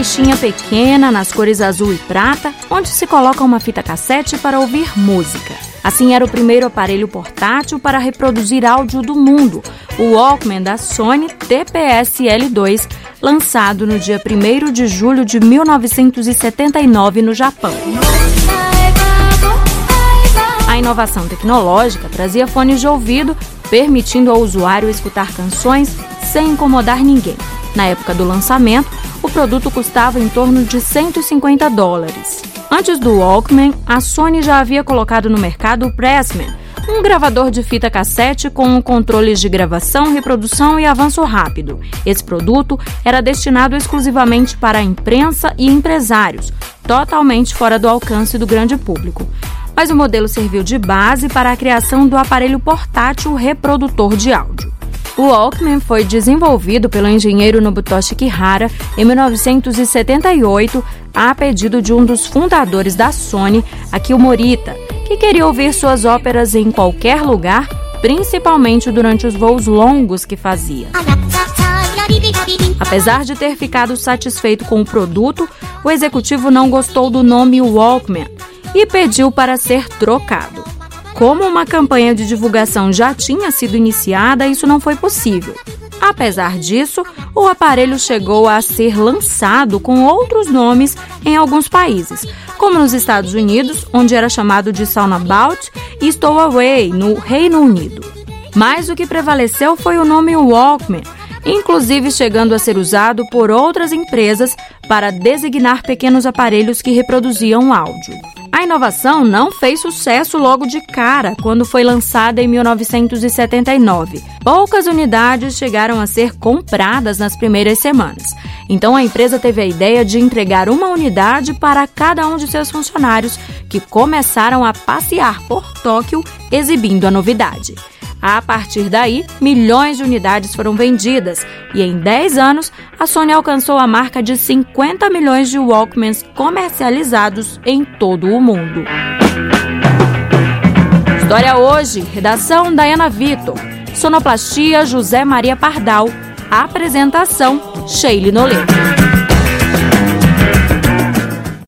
caixinha pequena nas cores azul e prata, onde se coloca uma fita cassete para ouvir música. Assim era o primeiro aparelho portátil para reproduzir áudio do mundo, o Walkman da Sony TPS-L2, lançado no dia 1 de julho de 1979 no Japão. A inovação tecnológica trazia fones de ouvido, permitindo ao usuário escutar canções sem incomodar ninguém. Na época do lançamento, o produto custava em torno de 150 dólares. Antes do Walkman, a Sony já havia colocado no mercado o Pressman, um gravador de fita cassete com controles de gravação, reprodução e avanço rápido. Esse produto era destinado exclusivamente para a imprensa e empresários, totalmente fora do alcance do grande público. Mas o modelo serviu de base para a criação do aparelho portátil reprodutor de áudio. O Walkman foi desenvolvido pelo engenheiro Nobutoshi Kihara em 1978 a pedido de um dos fundadores da Sony, Akio Morita, que queria ouvir suas óperas em qualquer lugar, principalmente durante os voos longos que fazia. Apesar de ter ficado satisfeito com o produto, o executivo não gostou do nome Walkman e pediu para ser trocado. Como uma campanha de divulgação já tinha sido iniciada, isso não foi possível. Apesar disso, o aparelho chegou a ser lançado com outros nomes em alguns países, como nos Estados Unidos, onde era chamado de Soundabout, e Stowaway, no Reino Unido. Mas o que prevaleceu foi o nome Walkman, inclusive chegando a ser usado por outras empresas para designar pequenos aparelhos que reproduziam áudio. A inovação não fez sucesso logo de cara quando foi lançada em 1979. Poucas unidades chegaram a ser compradas nas primeiras semanas. Então a empresa teve a ideia de entregar uma unidade para cada um de seus funcionários, que começaram a passear por Tóquio exibindo a novidade. A partir daí, milhões de unidades foram vendidas e em 10 anos, a Sony alcançou a marca de 50 milhões de Walkmans comercializados em todo o mundo. História hoje, redação Diana Vitor, sonoplastia José Maria Pardal, apresentação Sheila Noleto.